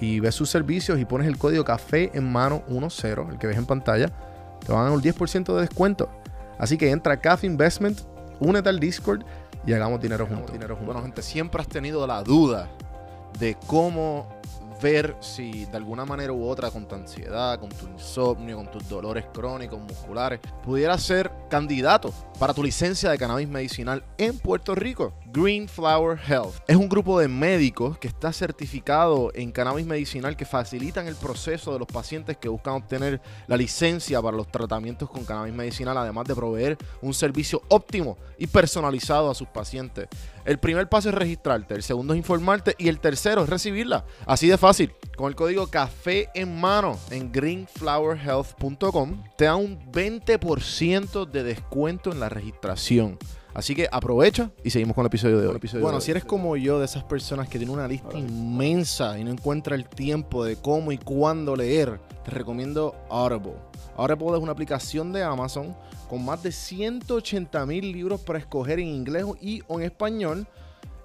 y ves sus servicios y pones el código café en mano 10, el que ves en pantalla, te van a dar un 10% de descuento. Así que entra a Cafe Investment, únete al Discord y hagamos dinero juntos. Dinero juntos. Bueno, gente, siempre has tenido la duda de cómo ver si de alguna manera u otra con tu ansiedad, con tu insomnio, con tus dolores crónicos, musculares, pudieras ser candidato para tu licencia de cannabis medicinal en Puerto Rico. Green Flower Health es un grupo de médicos que está certificado en cannabis medicinal que facilitan el proceso de los pacientes que buscan obtener la licencia para los tratamientos con cannabis medicinal, además de proveer un servicio óptimo y personalizado a sus pacientes. El primer paso es registrarte, el segundo es informarte y el tercero es recibirla. Así de fácil. Con el código café en mano en greenflowerhealth.com te da un 20% de descuento en la registración. Así que aprovecha y seguimos con el episodio de hoy. bueno, si eres como yo, de esas personas que tienen una lista inmensa y no encuentra el tiempo de cómo y cuándo leer, te recomiendo Audible. Audible es una aplicación de Amazon con más de 180 mil libros para escoger en inglés y o en español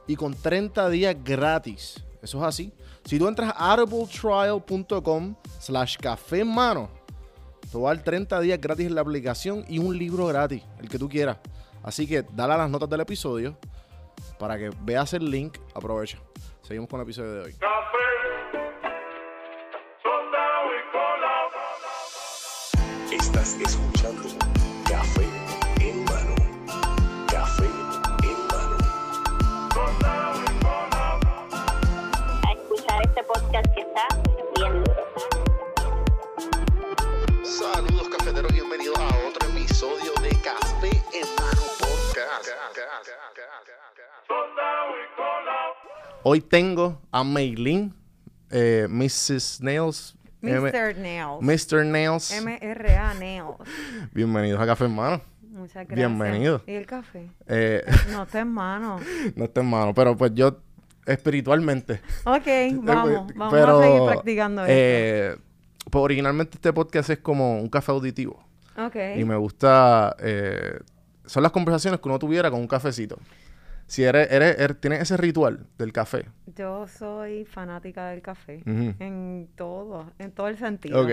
y con 30 días gratis. Eso es así. Si tú entras a audibletrial.com slash café en mano, te va a dar 30 días gratis en la aplicación y un libro gratis, el que tú quieras. Así que dale a las notas del episodio para que veas el link. Aprovecha. Seguimos con el episodio de hoy. Estás escuchando Hoy tengo a Maylin, eh, Mrs. Nails. Mr. Nails. Mr. Nails. M-R-A Nails. Bienvenidos a Café en Mano. Muchas gracias. Bienvenido. ¿Y el café? Eh, No está en mano. no está en mano, pero pues yo espiritualmente. Ok, vamos. Vamos Pero, a seguir practicando esto. eh, pues originalmente este podcast es como un café auditivo. ok. Y me gusta. eh, son las conversaciones que uno tuviera con un cafecito. Si eres, eres, eres- tienes ese ritual del café. Yo soy fanática del café. En todo. En todo el sentido. Ok,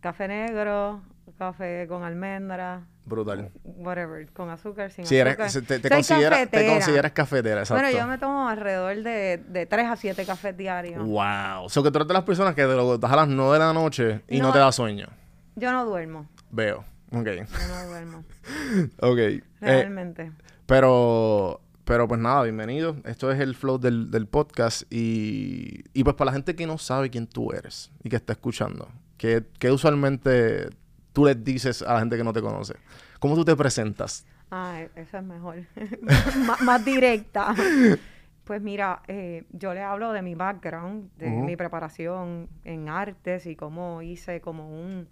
Café negro, café con almendra, brutal. whatever. Con azúcar, sin Si eres, azúcar. se- te, te considera- te consideras cafetera, exacto. Bueno, yo me tomo alrededor de, de 3 a 7 cafés diarios. Wow. O sea, que tú eres de las personas que te lo das a las 9 de la noche y no, No. te da sueño. Yo no duermo. Veo. Ok. Yo no duermo. Ok. Eh, Realmente. pero, pero pues nada, bienvenido. Esto es el flow del, del podcast. Y, y pues para la gente que no sabe quién tú eres y que está escuchando, ¿qué, qué usualmente tú les dices a la gente que no te conoce? ¿Cómo tú te presentas? Ah, e- esa es mejor. más, más directa. Pues mira, eh, yo le hablo de mi background, de mi preparación en artes y cómo hice como un...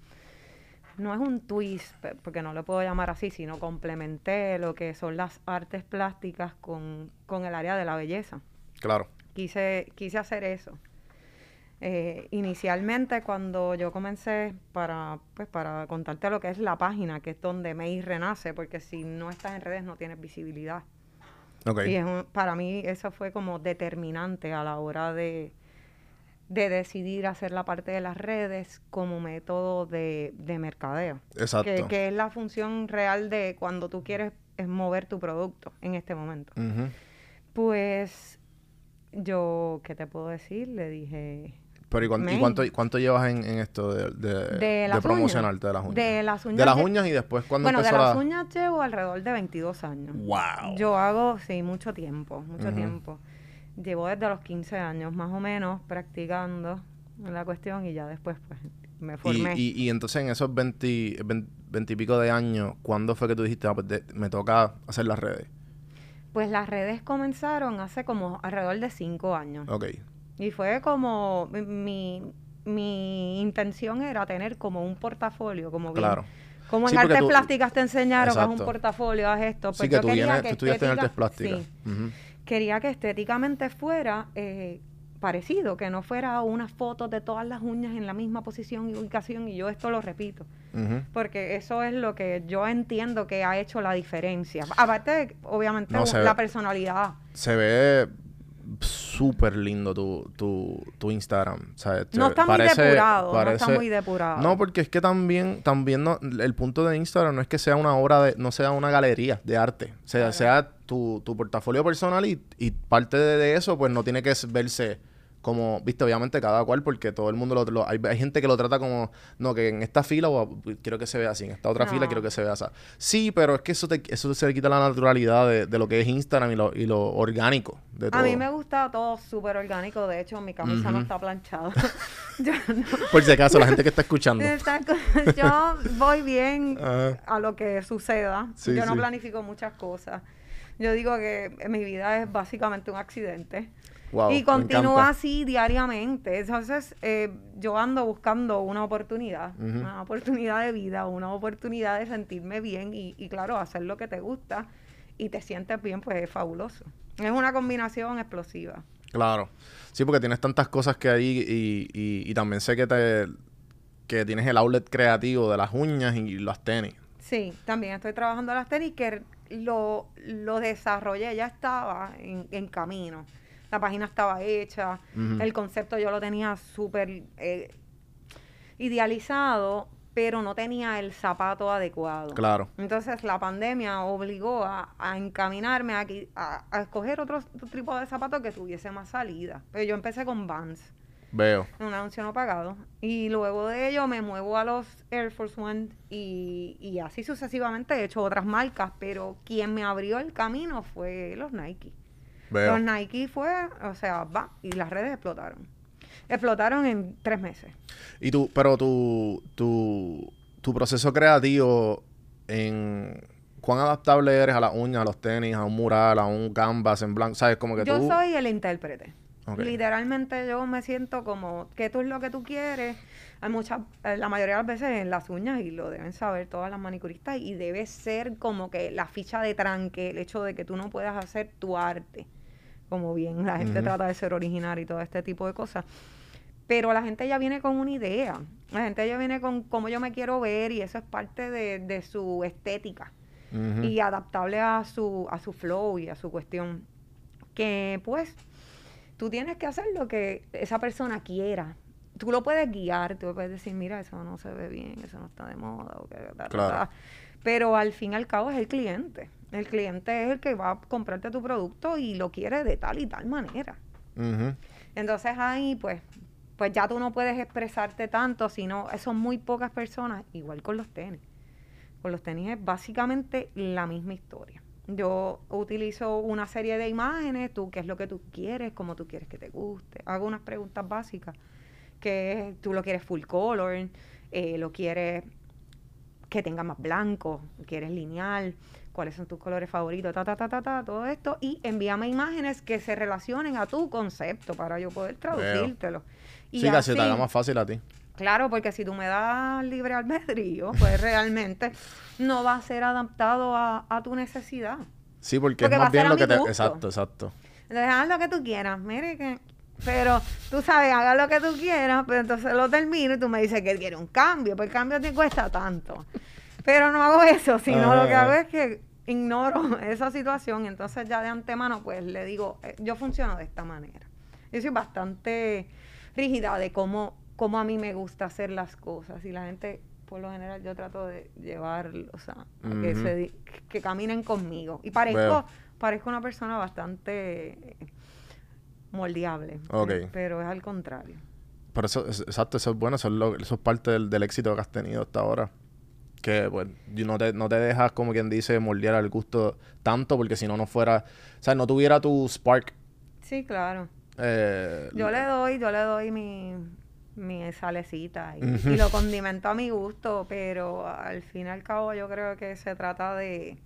No es un twist, porque no lo puedo llamar así, sino complementé lo que son las artes plásticas con, con el área de la belleza. Claro. Quise, quise hacer eso. Eh, inicialmente cuando yo comencé para, pues, para contarte lo que es la página, que es donde May renace, porque si no estás en redes no tienes visibilidad. Ok. Y es un- para mí eso fue como determinante a la hora de, de decidir hacer la parte de las redes como método de, de mercadeo. Exacto. Que, que es la función real de cuando tú quieres es mover tu producto en este momento. Pues yo, ¿qué te puedo decir? Le dije... Pero ¿y, cuán- y cuánto, cuánto llevas en, en esto de, de, De de las promocionarte de las uñas? De las uñas. De las uñas y después cuando Bueno, de empezó las la... uñas llevo alrededor de 22 años. ¡Wow! Yo hago, sí, mucho tiempo, mucho tiempo. Llevo desde los 15 años más o menos practicando la cuestión y ya después pues me formé. y, y entonces en esos 20, 20 y pico de años, ¿cuándo fue que tú dijiste, "Ah, pues, de- me toca hacer las redes? Pues las redes comenzaron hace como alrededor de 5 años. Ok. Y fue como mi- mi, intención era tener como un portafolio, como bien. Claro. Como en Sí, artes tú- plásticas te enseñaron, que es un portafolio, haz esto. Pues sí, que yo tú, vienes, que tú estudiaste en artes plásticas. sí, Ujú. Quería que estéticamente fuera eh, parecido, que no fuera unas fotos de todas las uñas en la misma posición y ubicación, y yo esto lo repito, porque eso es lo que yo entiendo que ha hecho la diferencia. Aparte, de, obviamente, No, se ve- la personalidad. Se ve súper lindo tu, tu, tu Instagram. o sea, No está muy parece- depurado, no está muy depurado. No, porque es que también, también no- el punto de Instagram no es que sea una obra de, no sea una galería de arte. O sea, Claro. sea tu, tu portafolio personal y, y parte de, de eso, pues no tiene que verse como, viste, obviamente cada cual, porque todo el mundo lo, lo- hay, hay gente que lo trata como, no, que en esta fila o, quiero que se vea así, en esta otra fila quiero que se vea así. Sí, pero es que eso, te, eso se le quita la naturalidad de, de lo que es Instagram y lo, y lo orgánico de todo. A mí me gusta todo súper orgánico, de hecho mi camisa no está planchada. yo, no- Por si acaso, la gente que está escuchando. Yo voy bien Ajá. a lo que suceda. Sí, yo no sí. planifico muchas cosas. Yo digo que mi vida es básicamente un accidente. Wow, y continúa así diariamente. Entonces, eh, yo ando buscando una oportunidad, una oportunidad de vida, una oportunidad de sentirme bien y, y, claro, hacer lo que te gusta y te sientes bien, pues es fabuloso. Es una combinación explosiva. Claro. Sí, porque tienes tantas cosas que hay y, y, y también sé que te que tienes el outlet creativo de las uñas y los tenis. Sí, también estoy trabajando las tenis que lo, lo desarrollé, ya estaba en, en camino. La página estaba hecha, el concepto yo lo tenía súper eh, idealizado, pero no tenía el zapato adecuado. Claro. Entonces la pandemia obligó a, a encaminarme a, a, a escoger otro, otro tipo de zapato que tuviese más salida. Pero yo empecé con Vans Veo. un anuncio no pagado. Y luego de ello me muevo a los Air Force One y, y así sucesivamente he hecho otras marcas, pero quien me abrió el camino fue los Nike. Veo. Los Nike fue, o sea, va, y las redes explotaron. Explotaron en tres meses. Y tú, pero tu, tu, tu proceso creativo en cuán adaptable eres a las uñas, a los tenis, a un mural, a un canvas en blanco, sabes como que Yo tú soy el intérprete. Ok. Literalmente yo me siento como que tú es lo que tú quieres. Hay muchas, eh, la mayoría de las veces en las uñas, y lo deben saber todas las manicuristas, y debe ser como que la ficha de tranque, el hecho de que tú no puedas hacer tu arte. Como bien la gente trata de ser original y todo este tipo de cosas. Pero la gente ya viene con una idea. La gente ya viene con cómo yo me quiero ver y eso es parte de, de su estética y adaptable a su, a su flow y a su cuestión. Que pues tú tienes que hacer lo que esa persona quiera. Tú lo puedes guiar, tú puedes decir, mira, eso no se ve bien, eso no está de moda. O que, ta, ta, Claro. ta. Pero al fin y al cabo es el cliente. El cliente es el que va a comprarte tu producto y lo quiere de tal y tal manera. Entonces ahí, pues, pues ya tú no puedes expresarte tanto, sino son muy pocas personas, igual con los tenis. Con los tenis es básicamente la misma historia. Yo utilizo una serie de imágenes, tú qué es lo que tú quieres, cómo tú quieres que te guste. Hago unas preguntas básicas, que es, tú lo quieres full color, eh, lo quieres que tenga más blanco, quieres lineal, cuáles son tus colores favoritos, ta, ta, ta, ta, ta, todo esto, y envíame imágenes que se relacionen a tu concepto para yo poder traducírtelo. Y sí, casi te así- haga más fácil a ti. Claro, porque si tú me das libre albedrío, pues realmente no va a ser adaptado a, a tu necesidad. Sí, porque, Porque es más bien lo que te... gusto. Exacto, exacto. Entonces, haz lo que tú quieras, mire que... Pero tú sabes, haga lo que tú quieras, pero entonces lo termino y tú me dices que quieres un cambio, pues el cambio te cuesta tanto. Pero no hago eso, sino lo que Ajá. hago es que ignoro esa situación y entonces ya de antemano pues le digo, eh, yo funciono de esta manera. Yo soy bastante rígida de cómo, cómo a mí me gusta hacer las cosas y la gente, por lo general, yo trato de llevarlos a, a que, se que caminen conmigo. Y parezco, parezco una persona bastante moldeable, Ok. pe- pero es al contrario. Pero eso, es- exacto, eso es bueno, eso es, lo- eso es parte del, del éxito que has tenido hasta ahora. Que, pues, no te, no te dejas, como quien dice, moldear al gusto tanto, porque si no, no fuera... O sea, no tuviera tu spark. Sí, claro. eh, Yo le doy, yo le doy mi, mi salecita y, y lo condimento a mi gusto, pero al fin y al cabo yo creo que se trata de,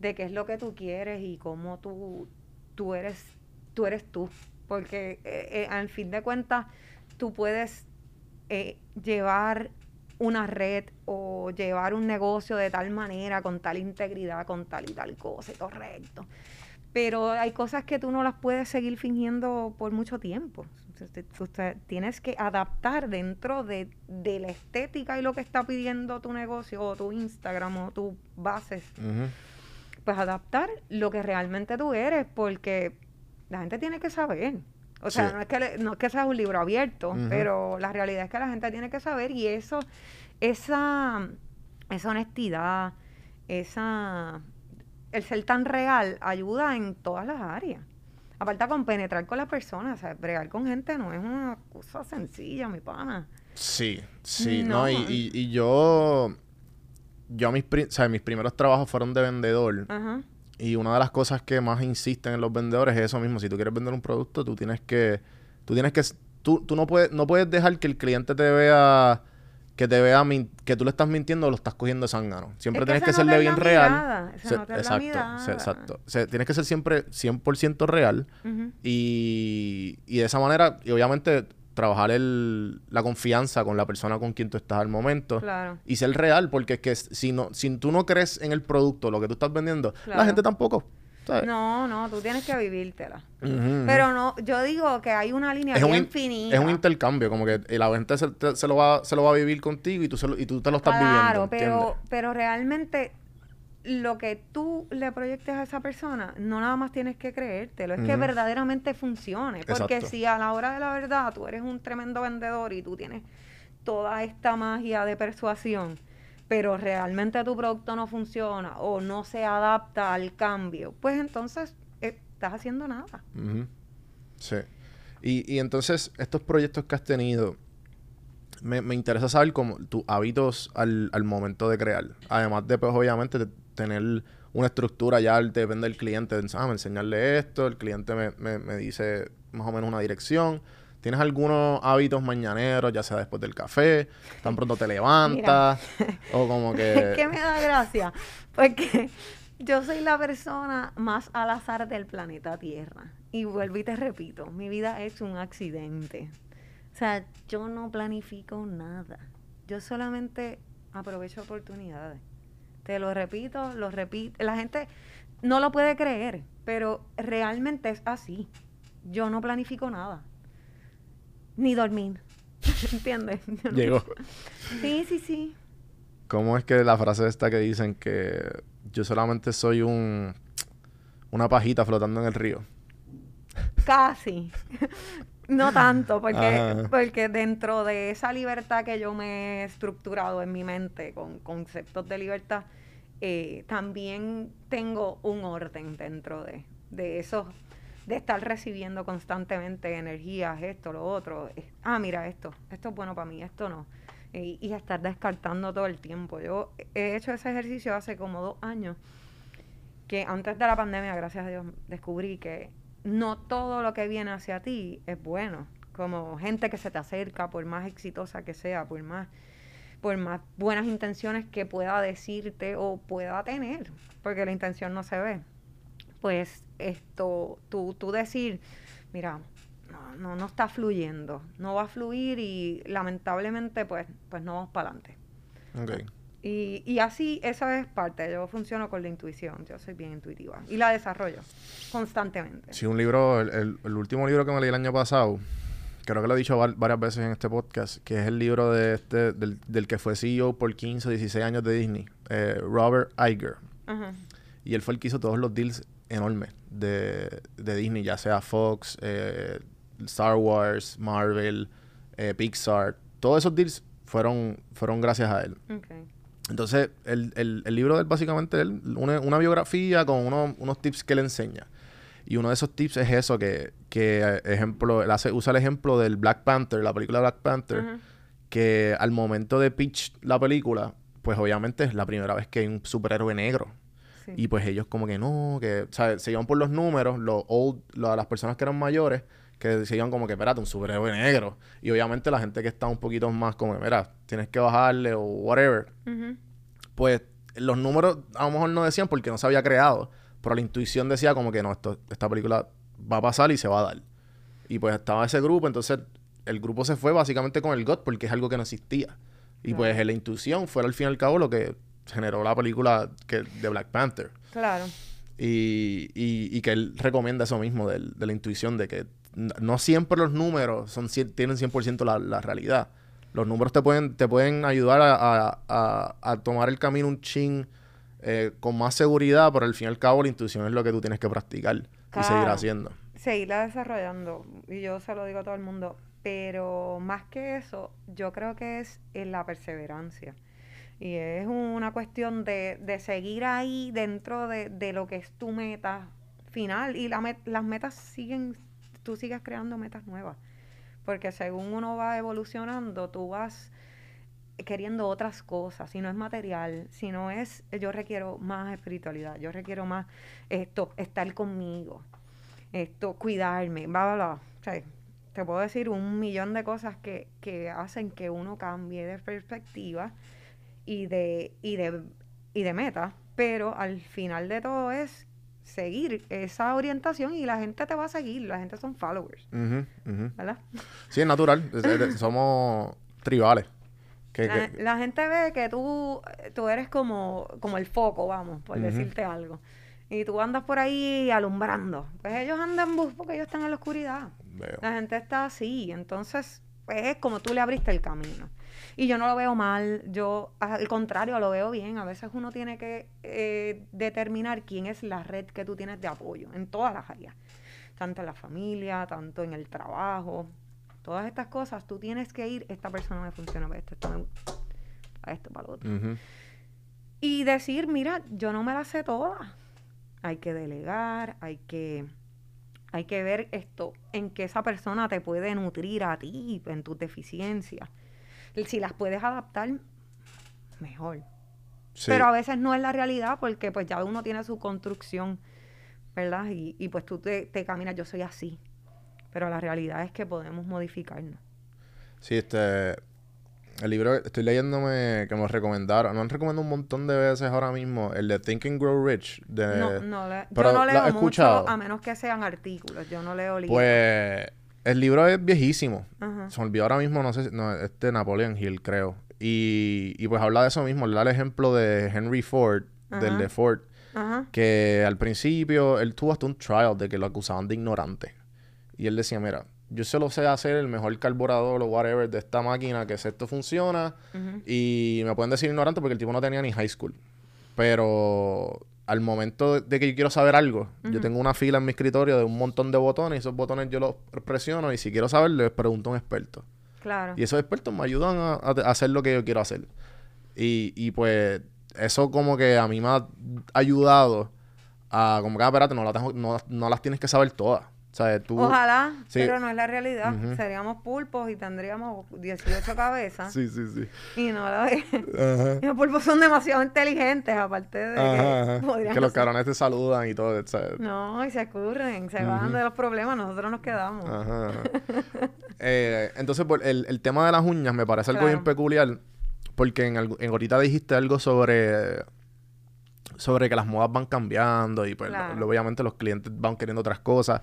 de qué es lo que tú quieres y cómo tú, tú eres, tú eres tú. Porque eh, eh, al fin de cuentas tú puedes eh, llevar una red o llevar un negocio de tal manera, con tal integridad, con tal y tal cosa, y correcto. Pero hay cosas que tú no las puedes seguir fingiendo por mucho tiempo. Usted, usted- tienes que adaptar dentro de, de la estética y lo que está pidiendo tu negocio o tu Instagram o tus bases pues adaptar lo que realmente tú eres, porque la gente tiene que saber. O sea, Sí. no es que le- no es que sea un libro abierto, pero la realidad es que la gente tiene que saber y eso, esa, esa honestidad, esa el ser tan real ayuda en todas las áreas. Aparte con penetrar con las personas, o sea, bregar con gente no es una cosa sencilla, mi pana. Sí, sí, no, No. y, y- y yo, yo mis, o sea, mis primeros trabajos fueron de vendedor Ajá. y una de las cosas que más insisten en los vendedores es eso mismo, si tú quieres vender un producto, tú tienes que, tú tienes que, tú, tú no puedes, no puedes dejar que el cliente te vea, que te vea, que tú le estás mintiendo o lo estás cogiendo de zángano. Siempre Es que tienes que serle en bien real. exacto, exacto. Tienes que ser siempre 100% real y, y de esa manera, y obviamente trabajar el, la confianza con la persona con quien tú estás al momento. Claro. Y ser real, porque es que si, no, si tú no crees en el producto, lo que tú estás vendiendo, Claro. la gente tampoco. ¿Sabes? No, no, tú tienes que vivírtela. Pero no, yo digo que hay una línea es un, bien in- finita. es un intercambio, como que la gente se, te- se lo va, se lo va a vivir contigo y tú, se lo- y tú te lo estás Claro, viviendo. pero, ¿entiendes? pero realmente lo que tú le proyectes a esa persona, no nada más tienes que creértelo, es que verdaderamente funcione. Porque Exacto. si a la hora de la verdad tú eres un tremendo vendedor y tú tienes toda esta magia de persuasión, pero realmente tu producto no funciona o no se adapta al cambio, pues entonces eh, estás haciendo nada. Sí. Y, y entonces, estos proyectos que has tenido, me, me interesa saber cómo tus hábitos al, al momento de crear. Además de, pues, obviamente, de tener una estructura ya, depende del cliente, de, ah, me enseñarle esto, el cliente me, me, me dice más o menos una dirección. ¿Tienes algunos hábitos mañaneros, ya sea después del café, tan pronto te levantas, o como que... Es que me da gracia, porque yo soy la persona más al azar del planeta Tierra. Y vuelvo y te repito, mi vida es un accidente. O sea, yo no planifico nada. Yo solamente aprovecho oportunidades. Te lo repito, lo repito. La gente no lo puede creer, pero realmente es así. Yo no planifico nada. Ni dormir. ¿Entiendes? No- Llegó. Sí, sí, sí. ¿Cómo es que la frase esta que dicen que yo solamente soy un una pajita flotando en el río? Casi. no tanto, porque, Ajá. porque dentro de esa libertad que yo me he estructurado en mi mente con conceptos de libertad, eh, también tengo un orden dentro de, de eso, de estar recibiendo constantemente energías, esto, lo otro. Ah, mira, esto, esto es bueno para mí, esto no. Y, y estar descartando todo el tiempo. Yo he hecho ese ejercicio hace como dos años que antes de la pandemia, gracias a Dios, descubrí que no todo lo que viene hacia ti es bueno. Como gente que se te acerca, por más exitosa que sea, por más, por más buenas intenciones que pueda decirte o pueda tener, porque la intención no se ve. Pues esto, tú, tú decir, mira, no, no, no está fluyendo, no va a fluir y lamentablemente pues, pues no vamos para adelante. Y, y así, esa es parte. Yo funciono con la intuición. Yo soy bien intuitiva. Y la desarrollo constantemente. Sí, un libro, el, el- el último libro que me leí el año pasado, creo que lo he dicho var- varias veces en este podcast, que es el libro de este, del, del que fue CEO por 15 o 16 años de Disney, eh, Robert Iger. Y él fue el que hizo todos los deals enormes de, de Disney, ya sea Fox, eh, Star Wars, Marvel, eh, Pixar. Todos esos deals fueron, fueron gracias a él. Entonces, el, el, el libro de él, básicamente, él, una, una biografía con uno- unos tips que le enseña. Y uno de esos tips es eso, que, que eh, ejemplo, él hace, usa el ejemplo del Black Panther, la película Black Panther, que al momento de pitch la película, pues obviamente es la primera vez que hay un superhéroe negro. Sí. Y pues ellos como que no, que, o sea, se iban por los números, los old, lo- las personas que eran mayores, que se iban como que, espérate, un superhéroe negro. Y obviamente la gente que está un poquito más como, mira, tienes que bajarle o whatever, pues los números a lo mejor no decían porque no se había creado, pero la intuición decía como que no, esto, esta película va a pasar y se va a dar. Y pues estaba ese grupo, entonces el grupo se fue básicamente con el GOT porque es algo que no existía. Y pues la intuición fue al fin y al cabo lo que generó la película que, de Black Panther. Claro. Y, y, y que él recomienda eso mismo de, la intuición, de que no siempre los números son, cien- tienen 100% la, la realidad. Los números te pueden, te pueden ayudar a, a- a- a tomar el camino un chin eh, con más seguridad, pero al fin y al cabo la intuición es lo que tú tienes que practicar y seguir haciendo. seguirla desarrollando. Y yo se lo digo a todo el mundo. Pero más que eso, yo creo que es en la perseverancia. Y es una cuestión de, de seguir ahí dentro de, de lo que es tu meta final. Y la met- las metas siguen, tú sigues creando metas nuevas. Porque según uno va evolucionando, tú vas queriendo otras cosas, si no es material, si no es, yo requiero más espiritualidad, yo requiero más esto, estar conmigo, esto, cuidarme, bla, bla, bla. O sea, te puedo decir un millón de cosas que, que hacen que uno cambie de perspectiva y de, y de, y de meta, pero al final de todo es seguir esa orientación y la gente te va a seguir, la gente son followers, ujú. ¿verdad? Sí, es natural. somos tribales. Que, La, que- la gente ve que tú, tú eres como, como el foco, vamos, por decirte algo. Y tú andas por ahí alumbrando. Pues ellos andan bus porque ellos están en la oscuridad. veo. La gente está así. Entonces, pues es como tú le abriste el camino. Y yo no lo veo mal. Yo, al contrario, lo veo bien. A veces uno tiene que eh, determinar quién es la red que tú tienes de apoyo en todas las áreas. Tanto en la familia, tanto en el trabajo. Todas estas cosas, tú tienes que ir, esta persona me funciona para esto, esto me- para esto, para lo otro. Y decir, mira, yo no me la sé toda. Hay que delegar, hay que, hay que ver esto, en que esa persona te puede nutrir a ti, en tus deficiencias. Si las puedes adaptar, mejor. Sí. Pero a veces no es la realidad porque pues ya uno tiene su construcción, ¿verdad? Y, y pues tú te, te caminas, yo soy así. Pero la realidad es que podemos modificarnos. Sí, este. El libro estoy leyéndome que me lo recomendaron. Me han recomendado un montón de veces ahora mismo. El de Think and Grow Rich. De, no, no le- pero yo no ¿lo leo mucho escuchado? a menos que sean artículos. Yo no leo libros. Pues. El libro es viejísimo. Ajá. Se me olvidó ahora mismo, no sé, si- no, este Napoleon Hill, creo. Y, y pues habla de eso mismo. Le da el ejemplo de Henry Ford, del de Ford, Ajá. que al principio él tuvo hasta un trial de que lo acusaban de ignorante. Y él decía, mira, yo solo sé hacer el mejor carburador o whatever de esta máquina, que sé esto funciona. Y me pueden decir ignorante porque el tipo no tenía ni high school. Pero al momento de que yo quiero saber algo, yo tengo una fila en mi escritorio de un montón de botones y esos botones yo los presiono y si quiero saber les pregunto a un experto. Claro. Y esos expertos me ayudan a, a- a hacer lo que yo quiero hacer. Y, y pues eso como que a mí me ha ayudado a como que, ah, espérate, no, la tengo- no, no las tienes que saber todas. Sea, tú... Ojalá, Sí. pero no es la realidad. Seríamos pulpos y tendríamos 18 cabezas. Sí, sí, sí. Y no la. Ajá. Y los pulpos son demasiado inteligentes, aparte de Ajá, que ajá. Que los cabrones te saludan y todo, ¿sabes? No, y se escurren, se van de los problemas, nosotros nos quedamos. Ajá. Eh, entonces, pues, el, el tema de las uñas me parece algo bien peculiar. Porque en, algo- en ahorita dijiste algo sobre sobre que las modas van cambiando y pues Claro. lo- obviamente los clientes van queriendo otras cosas.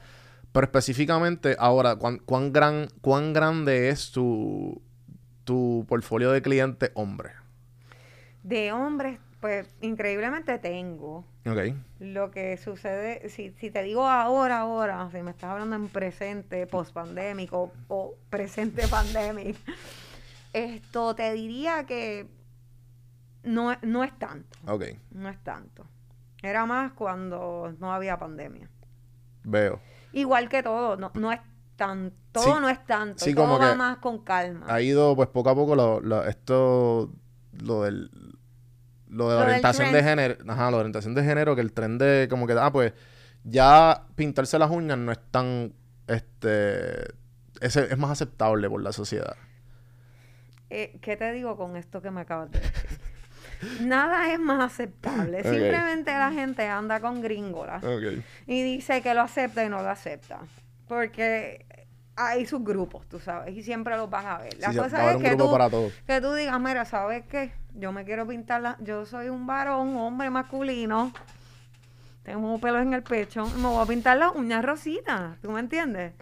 Pero específicamente ahora, ¿cuán, cuán gran, cuán grande es tu, tu portfolio de clientes hombre? De hombres, pues increíblemente tengo. Ok. Lo que sucede, si, si te digo ahora, ahora, si me estás hablando en presente, post-pandémico o presente pandémico, esto te diría que no, no es tanto, Ok. no es tanto. Era más cuando no había pandemia. Veo. Igual que todo, no, no es tan, todo Sí. no es tanto, Sí, todo como va que más con calma. Ha ido pues poco a poco lo, lo- esto, lo del... Lo de la Lo orientación de género, ajá, la orientación de género, que el tren de como que, ah, pues, ya pintarse las uñas no es tan, este, es, es más aceptable por la sociedad. Eh, ¿Qué te digo con esto que me acabas de decir? Nada es más aceptable. Simplemente la gente anda con gringolas y dice que lo acepta y no lo acepta. Porque hay sus grupos, tú sabes, y siempre los van a ver. La Sí, cosa es que tú, que tú digas, mira, ¿sabes qué? Yo me quiero pintar la... Yo soy un varón, un hombre masculino. tengo pelos en el pecho, me voy a pintar las uñas rositas, ¿tú me entiendes?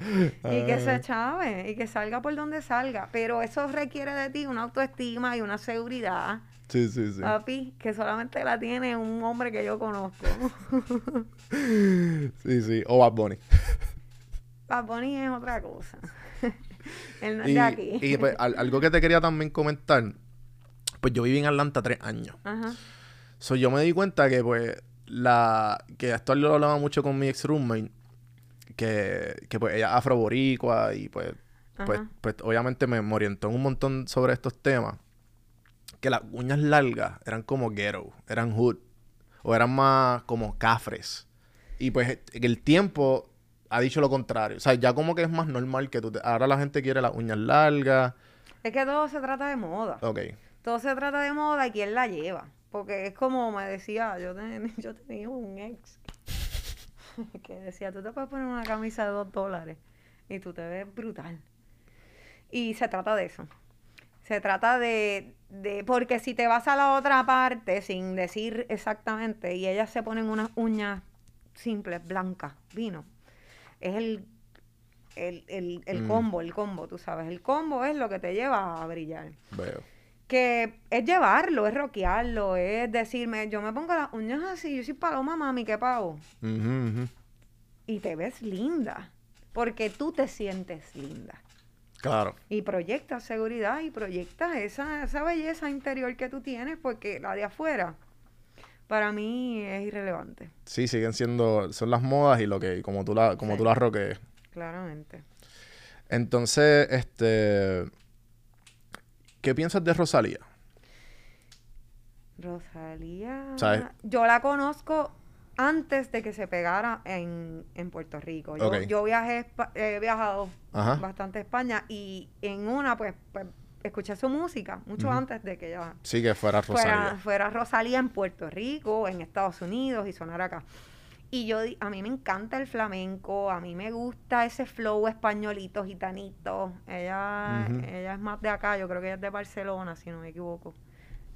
Y que se chave, y que salga por donde salga. Pero eso requiere de ti una autoestima y una seguridad, Sí, sí, sí. papi, que solamente la tiene un hombre que yo conozco. Sí, sí. O Bad Bunny. Bad Bunny es otra cosa. Él no es Y, de aquí. y, pues, al- algo que te quería también comentar, pues yo viví en Atlanta tres años. Ajá. So, yo me di cuenta que, pues, la... Que esto lo hablaba mucho con mi ex roommate, que, que pues, ella es afroboricua y, pues, pues, pues, obviamente me, me orientó un montón sobre estos temas. Que las uñas largas eran como ghetto, eran hood, o eran más como cafres. Y pues el tiempo ha dicho lo contrario. O sea, ya como que es más normal que tú... te- Ahora la gente quiere las uñas largas. Es que todo se trata de moda. Ok. Todo se trata de moda y quién la lleva. Porque es como me decía, yo, ten- yo tenía un ex que decía, tú te puedes poner una camisa de dos dólares y tú te ves brutal. Y se trata de eso. Se trata de, de, porque si te vas a la otra parte sin decir exactamente y ellas se ponen unas uñas simples, blancas, vino, es el, el, el, el Mm. combo, el combo, tú sabes. El combo es lo que te lleva a brillar Veo. que es llevarlo, es roquearlo, es decirme, yo me pongo las uñas así, yo soy paloma, mami, qué pavo. Y te ves linda, porque tú te sientes linda. Claro. Y proyectas seguridad y proyectas esa, esa belleza interior que tú tienes, porque la de afuera, para mí es irrelevante, Sí, siguen siendo... Son las modas y lo que... Como tú la, como Sí. tú las roques. claramente. Entonces, este... ¿Qué piensas de Rosalía? Rosalía, ¿Sabes? yo la conozco antes de que se pegara en, en Puerto Rico. Yo, yo viajé, espa- he viajado Ajá. bastante a España y en una pues, pues escuché su música mucho antes de que ella Sí, que fuera Rosalía. fuera, fuera Rosalía en Puerto Rico, en Estados Unidos y sonar acá. Y yo, a mí me encanta el flamenco, a mí me gusta ese flow españolito, gitanito. Ella, ella es más de acá, yo creo que ella es de Barcelona, si no me equivoco.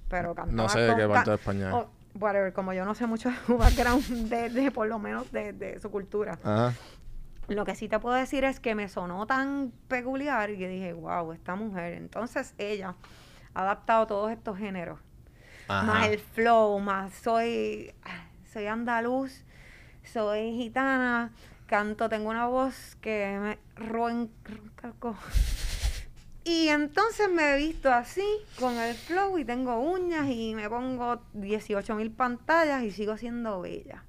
Pero canta No sé de qué parte de España es. Whatever, como yo no sé mucho de su background, de, de- por lo menos de, de su cultura. Ajá. Lo que sí te puedo decir es que me sonó tan peculiar y dije, wow, esta mujer. Entonces ella ha adaptado todos estos géneros. Ajá. Más el flow, más soy, soy andaluz, soy gitana, canto, tengo una voz que me co- Y entonces me he visto así, con el flow, y tengo uñas, y me pongo 18 mil pantallas y sigo siendo bella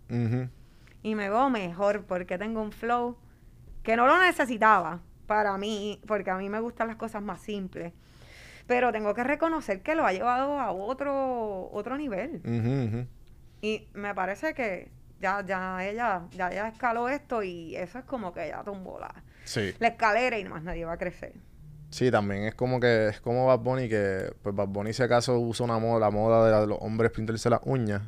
y me veo mejor porque tengo un flow que no lo necesitaba para mí, porque a mí me gustan las cosas más simples. Pero tengo que reconocer que lo ha llevado a otro otro nivel. Y me parece que ya ya ella ya ella escaló esto y eso es como que ya tumbó la, Sí. la escalera y más nadie va a crecer. Sí, también es como que es como Bad Bunny que pues Bad Bunny si acaso usa una moda, la moda de, la de los hombres pintarse las uñas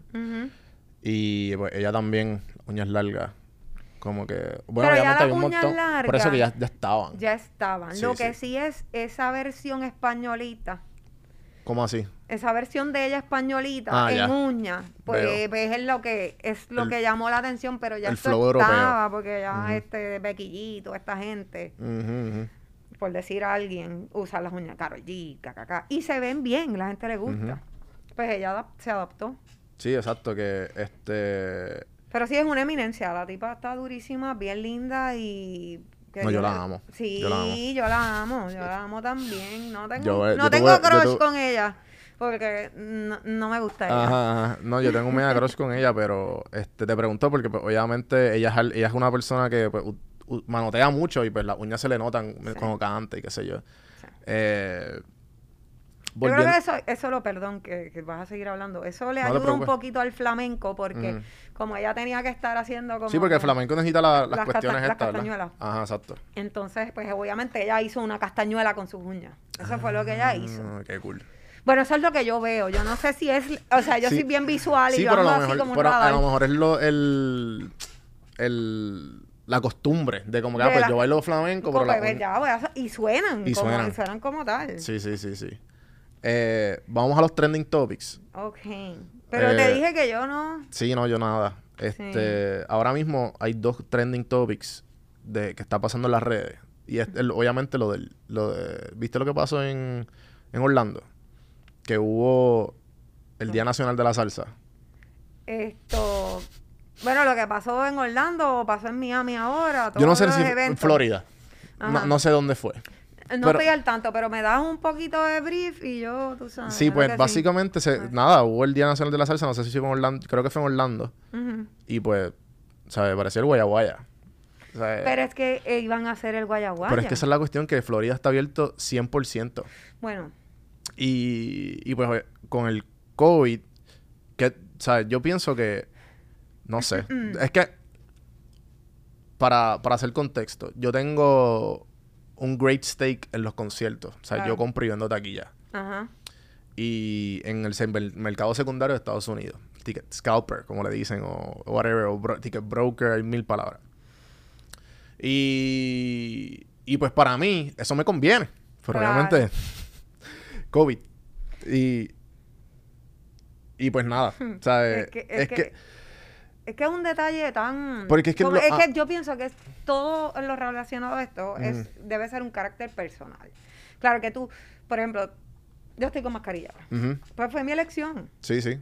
y pues ella también uñas largas. Como que bueno, Pero ya las un montón, por eso que ya, ya estaban. Ya estaban. Sí, Lo que sí. sí es esa versión españolita ¿Cómo así? esa versión de ella españolita Ah, en ya. uña, pues, Veo. es lo que es lo El- que llamó la atención, pero ya el flow europeo. estaba, porque ya Ujú. este Bequillito, esta gente, ujú. Por decir a alguien, usa las uñas Karol G, KKK, y se ven bien, la gente le gusta. Pues ella adap- se adaptó. Sí, exacto, que este Pero sí es una eminencia, la tipa está durísima, bien linda y... que No, yo la amo. Sí, Yo la amo. yo la amo, yo la amo también. No tengo, Yo, eh, no tengo tuve- crush tuve- con ella, porque no, no me gusta ella. Ajá, ajá. No, yo tengo un mega crush con ella, pero este te pregunto porque pues, obviamente ella es, ella es una persona que pues, manotea mucho y pues las uñas se le notan Sí. cuando canta y qué sé yo. Sí. Eh, Yo creo que eso, eso lo, perdón, que, que vas a seguir hablando, eso le No ayuda un poquito al flamenco porque Ujú. como ella tenía que estar haciendo como... Sí, porque el flamenco necesita la- las, las cuestiones casta- las estas, ¿verdad? castañuelas. Ajá, exacto. Entonces, pues obviamente ella hizo una castañuela con sus uñas. Eso fue lo que ella hizo. Ah, qué cool. Bueno, eso es lo que yo veo. Yo no sé si es... O sea, yo Sí. soy bien visual y Sí, yo pero a lo así mejor, como un pero a lo mejor es lo, el, el, la costumbre de como que, ah, pues yo bailo flamenco, pero la pues, ya, y suenan, Y como, suenan. y suenan como tal. Sí, sí, sí, sí. Eh, vamos a los trending topics. Ok. Pero Eh, te dije que yo no... Sí, no, yo nada. Este, ahora mismo hay dos trending topics de que está pasando en las redes. Y es el- obviamente lo del, lo de, ¿viste lo que pasó en, en Orlando? Que hubo el Día Nacional de la Salsa. Esto. Bueno, lo que pasó en Orlando pasó en Miami ahora. Yo no sé si en. Florida. No, sé dónde fue. No pero- estoy al tanto, pero me das un poquito de brief y yo, tú sabes. Sí, pues básicamente, se, nada, hubo el Día Nacional de la Salsa, no sé si fue en Orlando, creo que fue en Orlando. Y pues, ¿sabes? Parecía el Guayaguaya. O sea, Pero es que eh, iban a hacer el guayaguaya. pero es que esa es la cuestión, que Florida está abierto 100%. Bueno, Y, y pues con el COVID, que, ¿sabes? Yo pienso que, no sé, es que, para, para hacer contexto, yo tengo un great stake en los conciertos. O sea, Claro. yo compro y vendo taquilla. ajá. Y en el mercado secundario de Estados Unidos. Ticket scalper, como le dicen, o whatever, o bro- ticket broker, hay mil palabras. Y, y pues para mí, eso me conviene. Pero Claro. obviamente, COVID. Y, y pues nada. o sea, Es que- es que- Es que es un detalle tan... Porque es que lo- es ah. que yo pienso que es todo lo relacionado a esto es, debe ser un carácter personal. Claro que tú, por ejemplo, yo estoy con mascarilla. Ujú. Pues fue mi elección. Sí, sí.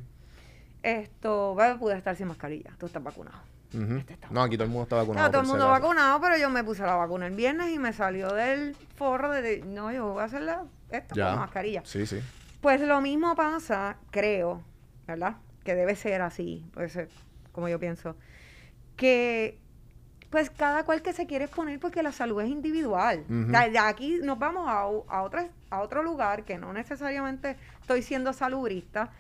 Esto, bueno, pude estar sin mascarilla. Tú estás vacunado. Este está No, aquí todo el mundo está vacunado. No, todo el mundo acaso. vacunado, pero yo me puse la vacuna el viernes y me salió del forro de, no, yo voy a hacer la, esto Ya. con mascarilla. Sí, sí. Pues lo mismo pasa, creo, ¿verdad? Que debe ser así, pues, como yo pienso, que pues cada cual que se quiere exponer porque la salud es individual. De aquí nos vamos a, a, otra, a otro lugar que no necesariamente estoy siendo salubrista,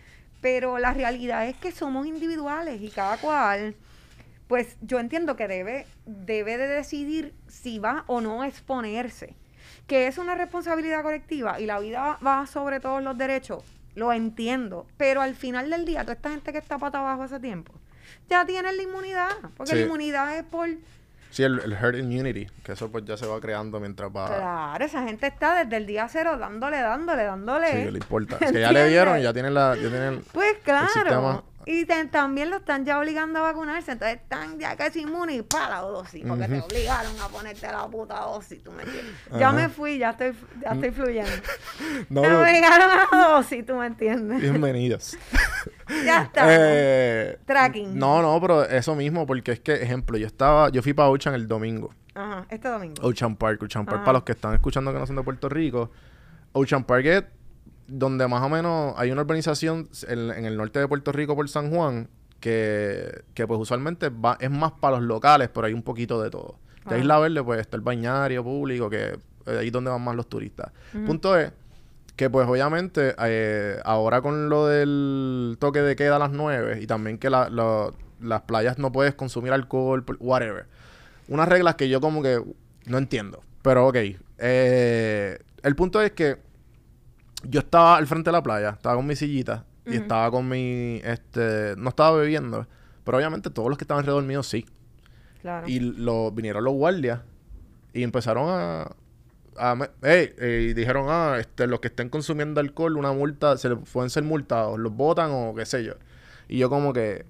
pero la realidad es que somos individuales y cada cual, pues yo entiendo que debe, debe de decidir si va o no a exponerse que es una responsabilidad colectiva y la vida va sobre todos los derechos, lo entiendo, pero al final del día, toda esta gente que está pata abajo hace tiempo, ya tiene la inmunidad, porque Sí. la inmunidad es por... Sí, el, el herd immunity, que eso pues ya se va creando mientras va... Claro, esa gente está desde el día cero dándole, dándole, dándole. Sí, que le importa. Es que ya le dieron, ya tienen la... Ya tienen... Pues claro. sistema- Y te- también lo están ya obligando a vacunarse. Entonces están ya casi inmunes y para la dosis. Porque te Ujú. obligaron a ponerte la puta dosis. ¿tú me entiendes? Ya me fui, ya estoy, ya estoy fluyendo. No, no, obligaron a la dosis, ¿tú me entiendes? bienvenidos. Ya está. Eh, Tracking. No, no, pero eso mismo, porque es que, ejemplo, yo estaba, yo fui para Ocean el domingo. Ajá, este domingo. Ocean Park, Ocean Park, Ajá. para los que están escuchando que no son de Puerto Rico. Ocean Park es donde más o menos hay una urbanización en, en el norte de Puerto Rico por San Juan que, que pues usualmente va, es más para los locales, pero hay un poquito de todo. De Ajá. Isla Verde pues está el bañario público, que eh, ahí es donde van más los turistas. Punto es que pues obviamente eh, ahora con lo del toque de queda a las 9 y también que la- las playas no puedes consumir alcohol, whatever. Unas reglas que yo como que no entiendo. Pero ok. eh, el punto es que yo estaba al frente de la playa, estaba con mi sillita y estaba con mi, este, no estaba bebiendo, pero obviamente todos los que estaban alrededor mío sí. Claro. Y lo, vinieron los guardias y empezaron a... a eh, y dijeron, ah, este, los que estén consumiendo alcohol, una multa, se les pueden ser multados, los votan o qué sé yo. Y yo como que,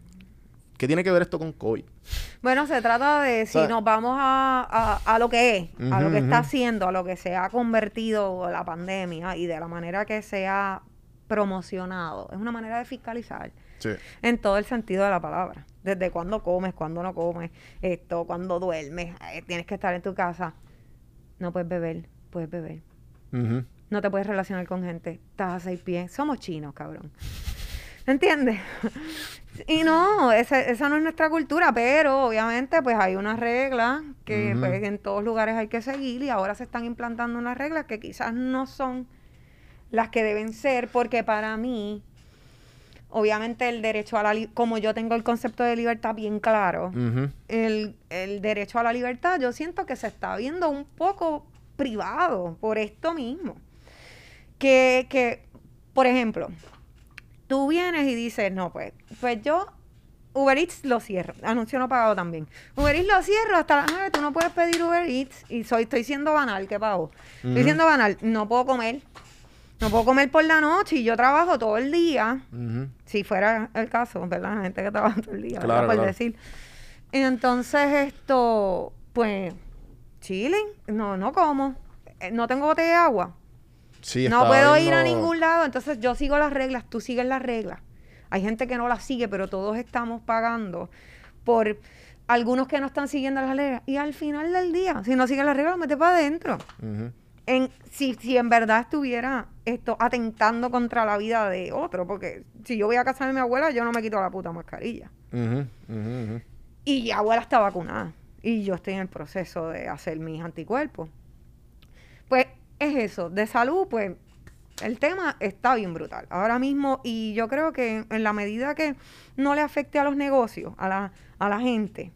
¿qué tiene que ver esto con COVID? Bueno, se trata de si O sea- nos vamos a, a, a lo que es, a lo que está haciendo, a lo que se ha convertido la pandemia y de la manera que se ha promocionado. Es una manera de fiscalizar Sí. en todo el sentido de la palabra. Desde cuándo comes, cuándo no comes, esto, cuándo duermes, eh, tienes que estar en tu casa. No puedes beber, puedes beber. No te puedes relacionar con gente. Estás a seis pies. Somos chinos, cabrón. ¿Entiendes? Y no, esa, esa no es nuestra cultura, pero obviamente pues hay unas reglas que pues, en todos lugares hay que seguir y ahora se están implantando unas reglas que quizás no son las que deben ser, porque para mí, obviamente el derecho a la como yo tengo el concepto de libertad bien claro, el, el derecho a la libertad, yo siento que se está viendo un poco privado por esto mismo. Que, que, por ejemplo, tú vienes y dices, no, pues, pues yo, Uber Eats lo cierro, anuncio no pagado también. Uber Eats lo cierro hasta las 9, tú no puedes pedir Uber Eats y soy, estoy siendo banal, ¿qué pago? Estoy siendo banal, no puedo comer. No puedo comer por la noche y yo trabajo todo el día. Si fuera el caso, ¿verdad? La gente que trabaja todo el día. Claro, por claro. decir. Entonces esto, pues, chilling. No, no como. Eh, No tengo botella de agua. Sí, No puedo ir a ningún lado, entonces yo sigo las reglas, tú sigues las reglas. Hay gente que no las sigue, pero todos estamos pagando por algunos que no están siguiendo las reglas. Y al final del día, si no sigues las reglas, mete para adentro. En, si, si en verdad estuviera esto atentando contra la vida de otro, porque si yo voy a casa de mi abuela, yo no me quito la puta mascarilla. Y mi abuela está vacunada. Y yo estoy en el proceso de hacer mis anticuerpos. Pues es eso. De salud, pues el tema está bien brutal. Ahora mismo, y yo creo que en la medida que no le afecte a los negocios, a la, a la gente,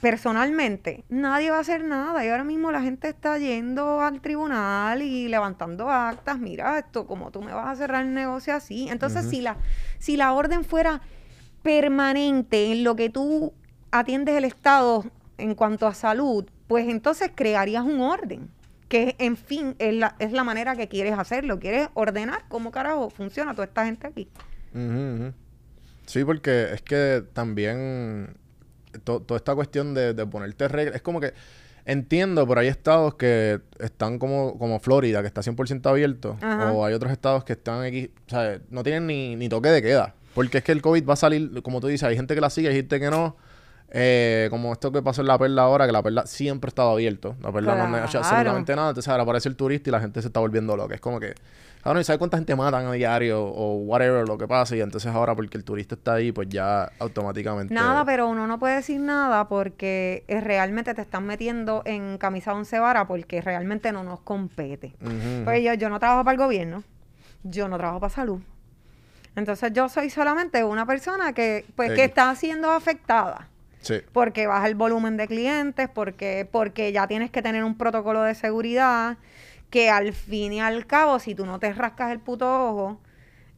personalmente, nadie va a hacer nada. Y ahora mismo la gente está yendo al tribunal y levantando actas. Mira, esto, como tú me vas a cerrar el negocio así. Entonces, si, la, si la orden fuera permanente en lo que tú atiendes el Estado en cuanto a salud, pues entonces crearías un orden. Que, en fin, es la, es la manera que quieres hacerlo. Quieres ordenar cómo carajo funciona toda esta gente aquí. Sí, porque es que también to- toda esta cuestión de, de ponerte reglas, es como que entiendo, pero hay estados que están como, como Florida, que está 100% abierto, Ajá. o hay otros estados que están aquí, o sea, no tienen ni, ni toque de queda, porque es que el COVID va a salir, como tú dices, hay gente que la sigue, hay gente que no. Eh, como esto que pasó en la perla ahora, que la perla siempre ha estado abierto. La perla no ha hecho absolutamente nada. Entonces ahora aparece el turista y la gente se está volviendo loca. Es como que, ahora ¿y sabes cuánta gente matan a diario o whatever lo que pasa? Y entonces ahora porque el turista está ahí, pues ya automáticamente. Nada, pero uno no puede decir nada porque eh, realmente te están metiendo en camisa once vara porque realmente no nos compete. Ujú, Pues yo, yo no trabajo para el gobierno, yo no trabajo para salud. Entonces yo soy solamente una persona que, pues, que está siendo afectada. Sí. Porque baja el volumen de clientes, porque, porque ya tienes que tener un protocolo de seguridad, que al fin y al cabo, si tú no te rascas el puto ojo,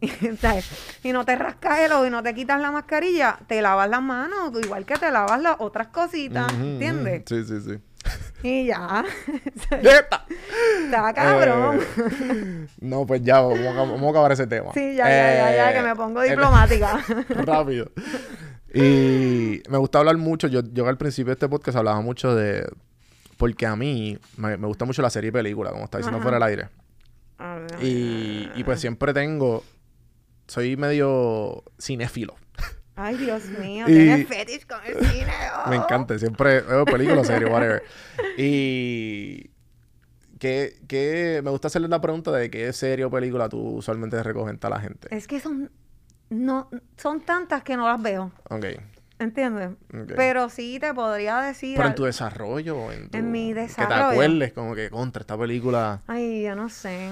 y no te rascas el ojo y no te quitas la mascarilla, te lavas las manos, igual que te lavas las otras cositas, ujú. ¿entiendes? Sí, sí, sí. Y ya, ¡Yeta! está cabrón. Eh, no, pues ya, vamos a, vamos a acabar ese tema. Sí, ya, ya, ya, ya, Eh, que me pongo el- diplomática. Rápido. Y me gusta hablar mucho. Yo, yo al principio de este podcast hablaba mucho de. Porque a mí me, me gusta mucho la serie y película, como está diciendo Ajá. fuera del aire. A ver. Y, y pues siempre tengo. Soy medio cinéfilo. Ay, Dios mío, tienes fetish con el cine. Me oh. encanta. Siempre veo películas, series, whatever. Y. Que, que me gusta hacerle la pregunta de qué serie o película tú usualmente recoges a la gente. Es que son, no, son tantas que no las veo, Ok. ¿entiendes? Ok. Pero sí te podría decir... Pero en tu desarrollo, en, tu- En mi Que te desarrollo. acuerdes, como que contra esta película. Ay, yo no sé.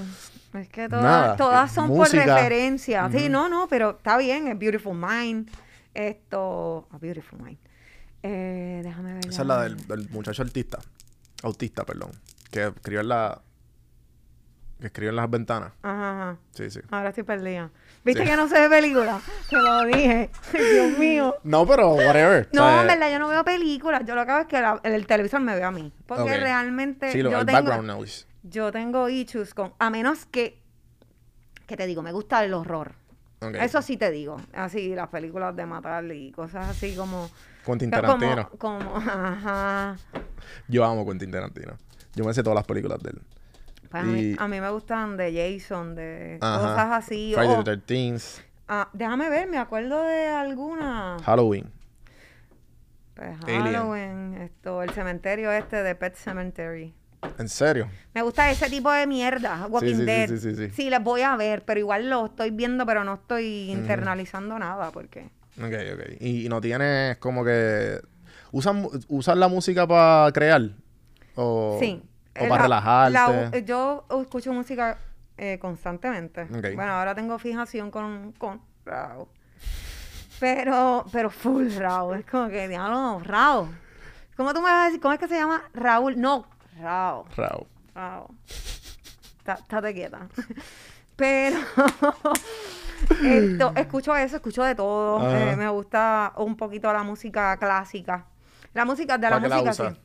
Es que todas, Nada, todas son música. por referencia. Sí, no, no, pero está bien. Es Beautiful Mind. Esto... A Beautiful Mind. Eh, déjame ver. Esa es la del, del muchacho artista. Autista, perdón. Que escribió en la. Que escribió en las ventanas. Ajá, ajá. Sí, sí. Ahora estoy perdida. ¿Viste Sí. que no sé de película? Te lo dije. Dios mío. No, pero whatever. No, en verdad, yo no veo películas. Yo lo que hago es que la- el, televisor me ve a mí. Porque realmente Sí, lo, yo, el tengo, background noise. yo tengo issues con... A menos que... Que te digo, me gusta el horror. Eso sí te digo. Así, las películas de matar y cosas así como... Quentin como, Tarantino. como, ajá. Yo amo Quentin Tarantino. Yo me sé todas las películas de él. Pues a, mí, Y- a mí me gustan de Jason, de Ajá. cosas así. Friday o- the 13th. ah, déjame ver, me acuerdo de alguna... Halloween. Pues Alien. Halloween, esto, el cementerio este de Pet Cemetery. ¿En serio? Me gusta ese tipo de mierda, Walking sí, sí, Dead. sí, sí, sí. Sí, les voy a ver, pero igual lo estoy viendo, pero no estoy internalizando nada, porque... Ok, ok. Y, y no tienes como que. ¿Usan, usan la música para crear? O, sí. O Eh, para la- relajarte. la- yo escucho música eh, constantemente. Bueno, ahora tengo fijación con, con Raúl. Pero, pero full Raúl. Es como que, diablo, Raúl. ¿Cómo tú me vas a decir? ¿Cómo es que se llama? Raúl. No, Raúl. Raúl. Wow. Está- Estate quieta. Pero esto, escucho eso, escucho de todo. Eh, me gusta un poquito la música clásica. La música de la ¿Para qué la música, sí.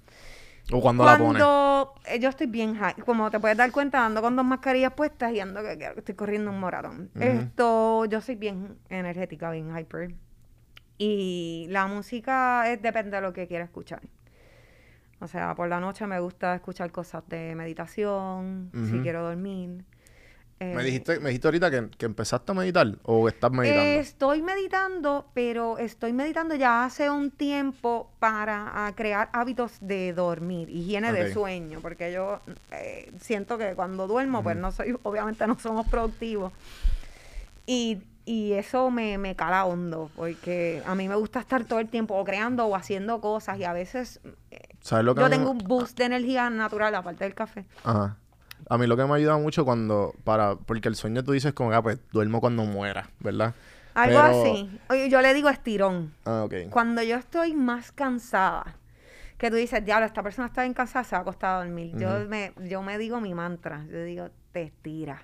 ¿O cuando la pones? Cuando eh, yo estoy bien high, como te puedes dar cuenta, ando con dos mascarillas puestas y ando que, que estoy corriendo un moratón. Ujú. Esto, yo soy bien energética, bien hyper. Y la música es, depende de lo que quiera escuchar. O sea, por la noche me gusta escuchar cosas de meditación, si Ujú. quiero dormir. Eh, Me dijiste, me dijiste ahorita que, que empezaste a meditar o estás meditando. Estoy meditando, pero estoy meditando ya hace un tiempo para ah, crear hábitos de dormir, higiene Ok. de sueño, porque yo eh, siento que cuando duermo, pues no soy, obviamente no somos productivos. Y, y eso me, me cala hondo, porque a mí me gusta estar todo el tiempo o creando o haciendo cosas y a veces eh, ¿Sabes lo que a yo me- tengo un boost de energía natural aparte del café. Ajá. A mí lo que me ayuda mucho cuando, para, porque el sueño tú dices como, ah, pues duermo cuando muera, ¿verdad? Algo Pero- así. Oye, Yo le digo estirón. Ah, ok. Cuando yo estoy más cansada, que tú dices, diablo, esta persona está bien cansada, se va a acostar a dormir. yo, me, yo me digo mi mantra, yo digo, te estiras.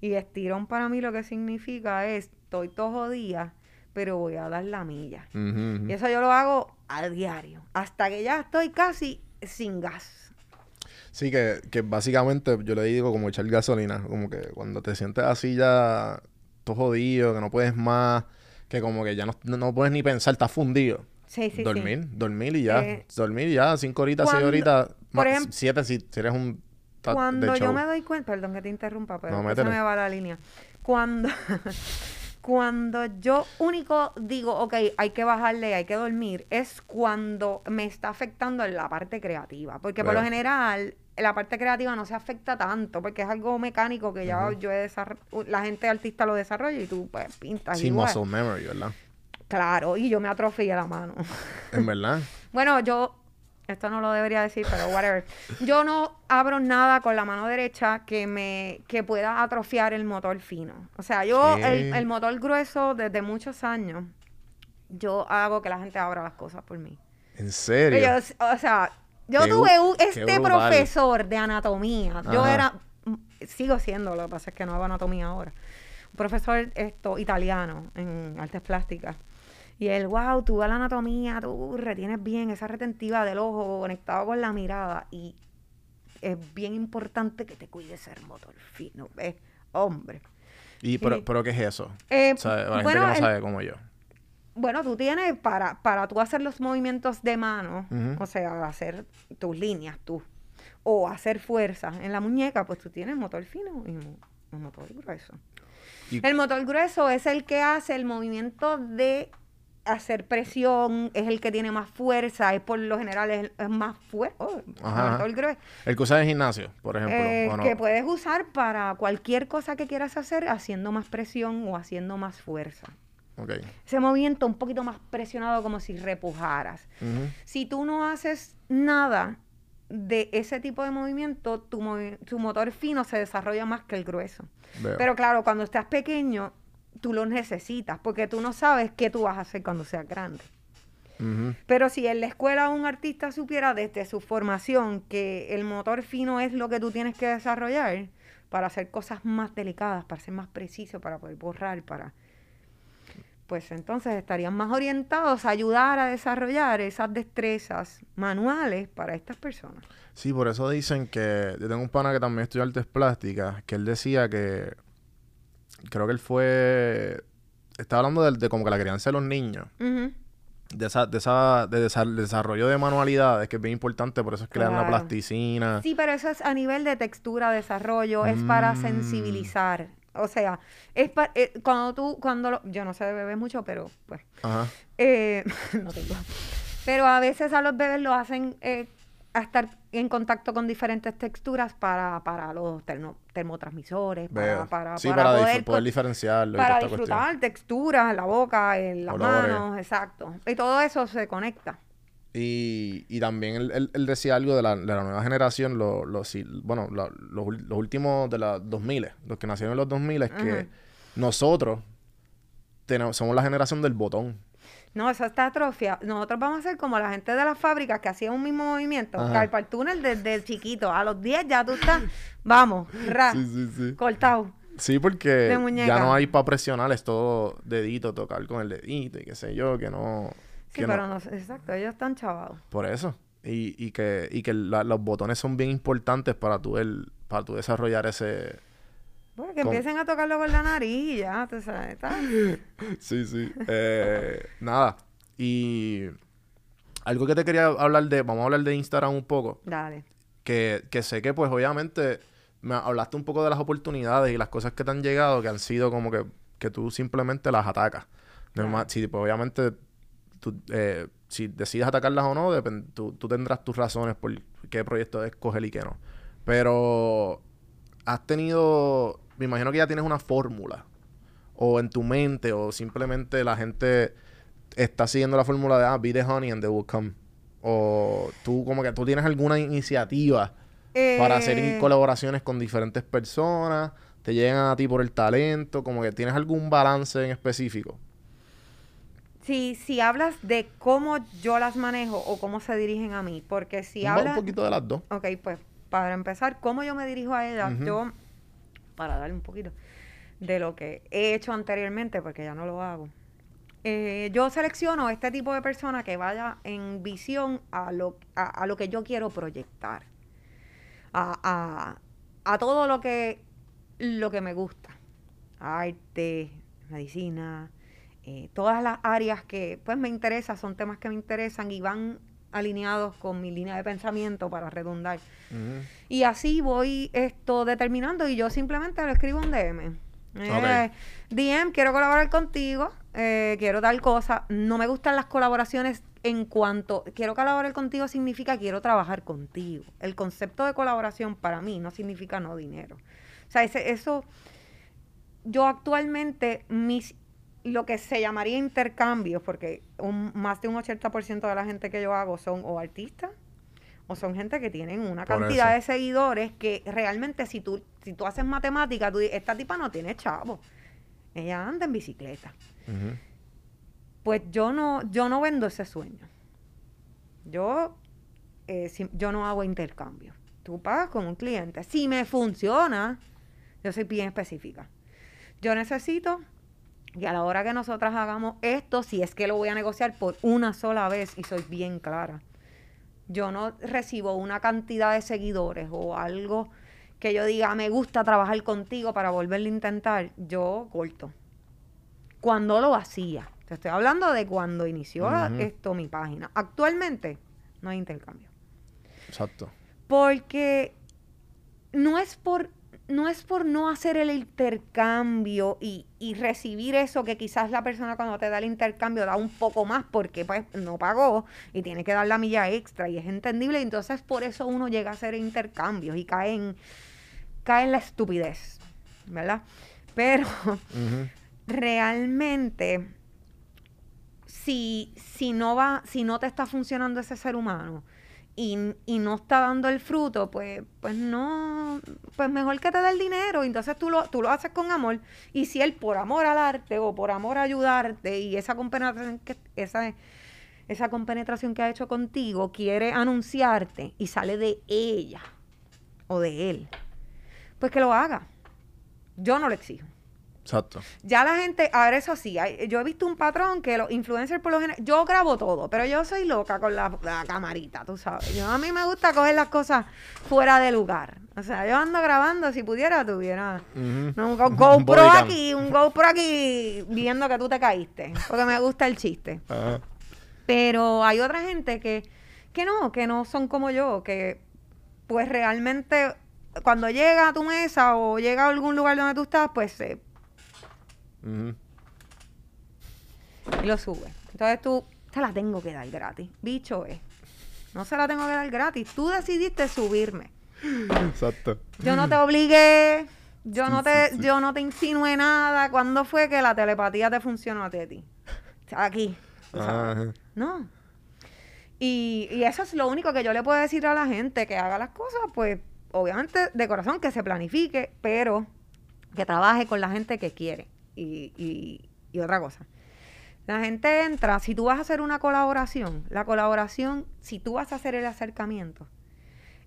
Y estirón para mí lo que significa es, estoy todos los días, pero voy a dar la milla. Y eso yo lo hago a diario, hasta que ya estoy casi sin gas. Sí, que, que básicamente yo le digo como echar gasolina, como que cuando te sientes así ya todo jodido, que no puedes más, que como que ya no, no, puedes ni pensar, estás fundido. Sí, sí, dormir, dormir y ya. Eh, dormir y ya, cinco horitas, seis horitas, por más, ejem- siete si, si eres un sí. Cuando yo me doy cuenta, perdón que te interrumpa, pero No, se me va la línea. Cuando, cuando yo único digo, ok, hay que bajarle, hay que dormir, es cuando me está afectando en la parte creativa. Porque por lo general, la parte creativa no se afecta tanto, porque es algo mecánico que ya Ujú. yo he la gente artista lo desarrolla y tú pues pintas Sí, igual. muscle memory, ¿verdad? Claro, y yo me atrofié la mano. En verdad. Bueno, yo, esto no lo debería decir, pero whatever. Yo no abro nada con la mano derecha que me, que pueda atrofiar el motor fino. O sea, yo, el, el motor grueso, desde muchos años, yo hago que la gente abra las cosas por mí. En serio. Yo, o sea, yo Qué tuve un- este profesor de anatomía. Yo Ajá. era, mm, sigo siendo, lo que pasa es que no hago anatomía ahora. Un profesor esto, italiano en artes plásticas. Y él, wow, tú ves la anatomía, tú retienes bien esa retentiva del ojo conectado con la mirada. Y es bien importante que te cuides el motor fino. ¿ves? Hombre. y, pero, sí. pero ¿qué es eso? Eh, O sea, la gente bueno, que no el- sabe como yo. Bueno, tú tienes para, para tú hacer los movimientos de mano, o sea, hacer tus líneas tú, o hacer fuerza en la muñeca, pues tú tienes motor fino y mo- un motor grueso. Y- El motor grueso es el que hace el movimiento de hacer presión, es el que tiene más fuerza, es por lo general es, es más fuerte. Oh, grueso. El que usas en gimnasio, por ejemplo. Eh, que puedes usar para cualquier cosa que quieras hacer, haciendo más presión o haciendo más fuerza. Ok. Ese movimiento un poquito más presionado como si repujaras. Si tú no haces nada de ese tipo de movimiento, tu, movi- tu motor fino se desarrolla más que el grueso. Veo. Pero claro, cuando estás pequeño, tú lo necesitas porque tú no sabes qué tú vas a hacer cuando seas grande. Pero si en la escuela un artista supiera desde su formación que el motor fino es lo que tú tienes que desarrollar para hacer cosas más delicadas, para ser más preciso, para poder borrar, para... Pues entonces estarían más orientados a ayudar a desarrollar esas destrezas manuales para estas personas. Sí, por eso dicen que... Yo tengo un pana que también estudia artes plásticas, que él decía que... Creo que él fue... Estaba hablando de, de como que la crianza de los niños. De esa, de esa, de desa- desarrollo de manualidades, que es bien importante, por eso es que le dan la plasticina. Sí, pero eso es a nivel de textura, desarrollo, es para Mm. sensibilizar. O sea, es para, cuando tú, cuando lo- yo no sé de bebés mucho, pero pues Ajá. Eh, no tengo. Pero a veces a los bebés lo hacen eh, a estar en contacto con diferentes texturas para, para los termo- termotransmisores, para, para, sí, para para, dif- poder, poder diferenciarlo. para disfrutar texturas en la boca, en las Olores. manos, exacto. Y todo eso se conecta. Y, y también él, él- él decía algo de la, de la nueva generación, lo- los, si- bueno, los, los últimos de los 2000, los que nacieron en los 2000, es que nosotros tenemos, somos la generación del botón. No, eso está atrofia. Nosotros vamos a ser como la gente de las fábricas que hacía un mismo movimiento. Carpal túnel desde chiquito. A los 10 ya tú estás, vamos, ra, Sí, sí, sí. cortado. Sí, porque ya no hay para presionar, es todo dedito, tocar con el dedito y qué sé yo, que no... Sí, pero no- no, sé, exacto, ellos están chavados. Por eso. y, y que, y que la- los botones son bien importantes para tu, el, para tu desarrollar ese... Pues que Con- empiecen a tocarlo con la nariz ya, tú sabes. Sí, sí. Eh, nada. Y algo que te quería hablar de, vamos a hablar de Instagram un poco, Dale. que, que sé que pues obviamente me hablaste un poco de las oportunidades y las cosas que te han llegado que han sido como que, que tú simplemente las atacas. Normal- sí, pues obviamente tú, eh, si decides atacarlas o no, tú, tú tendrás tus razones por qué proyecto escoger y qué no. Pero has tenido, me imagino que ya tienes una fórmula o en tu mente o simplemente la gente está siguiendo la fórmula de ah, be the honey and they will come. O tú como que tú tienes alguna iniciativa para hacer Eh, colaboraciones con diferentes personas, te llegan a ti por el talento, como que tienes algún balance en específico. Si, si hablas de cómo yo las manejo o cómo se dirigen a mí, porque si un, un hablas... poquito de las dos. Ok, pues para empezar, cómo yo me dirijo a ellas, yo, para darle un poquito de lo que he hecho anteriormente, porque ya no lo hago, eh, yo selecciono este tipo de persona que vaya en visión a lo, a, a lo que yo quiero proyectar, a, a- a todo lo que, lo que me gusta, arte, medicina, eh, todas las áreas que pues me interesan, son temas que me interesan y van alineados con mi línea de pensamiento para redundar. Y así voy esto determinando y yo simplemente le escribo un DM. Eh, DM, quiero colaborar contigo, eh, quiero tal cosa. No me gustan las colaboraciones en cuanto quiero colaborar contigo significa quiero trabajar contigo. El concepto de colaboración para mí no significa no dinero. O sea, ese- eso, yo actualmente mis lo que se llamaría intercambios, porque un- más de un 80% de la gente que yo hago son o artistas o son gente que tienen una Por cantidad eso. de seguidores que realmente si tú, si tú haces matemática, tú dices, esta tipa no tiene chavo. Ella anda en bicicleta. Pues yo no, yo no vendo ese sueño. Yo, eh, si- yo no hago intercambio. Tú pagas con un cliente. Si me funciona, yo soy bien específica. Yo necesito que a la hora que nosotras hagamos esto, si es que lo voy a negociar por una sola vez, y soy bien clara, yo no recibo una cantidad de seguidores o algo que yo diga, me gusta trabajar contigo para volverlo a intentar, yo corto. Cuando lo hacía, te estoy hablando de cuando inició esto mi página. Actualmente no hay intercambio. Exacto. Porque no es por no es por no hacer el intercambio y, y recibir eso que quizás la persona cuando te da el intercambio da un poco más porque pues no pagó y tiene que dar la milla extra y es entendible. Entonces por eso uno llega a hacer intercambios y cae en, cae en la estupidez, ¿verdad? Pero realmente si, si no va, si no te está funcionando ese ser humano y, y no está dando el fruto, pues, pues no, pues mejor que te dé el dinero. Entonces tú lo, tú lo haces con amor. Y si él por amor al arte o por amor a ayudarte y esa compenetración que, esa, esa compenetración que ha hecho contigo quiere anunciarte y sale de ella o de él, pues que lo haga. Yo no lo exijo. Exacto. Ya la gente, a ver, eso sí, hay- yo he visto un patrón que los influencers por lo general, yo grabo todo, pero yo soy loca con la, la camarita, tú sabes. Yo, a mí me gusta coger las cosas fuera de lugar. O sea, yo ando grabando, si pudiera, tuviera no, un Go- Un GoPro bodycam. aquí, un GoPro aquí, viendo que tú te caíste, porque me gusta el chiste. Ajá. Pero hay otra gente que, que no, que no son como yo, que pues realmente cuando llega a tu mesa o llega a algún lugar donde tú estás, pues y lo sube. Entonces tú, te la tengo que dar gratis. Bicho es. No se la tengo que dar gratis. Tú decidiste subirme. Exacto. Yo no te obligué. Yo no te, yo no te insinué nada. ¿Cuándo fue que la telepatía te funcionó a ti? Aquí. Ajá. No. Y, y eso es lo único que yo le puedo decir a la gente, que haga las cosas, pues, obviamente, de corazón, que se planifique, pero que trabaje con la gente que quiere. Y, otra cosa. La gente entra, si tú vas a hacer una colaboración, la colaboración, si tú vas a hacer el acercamiento,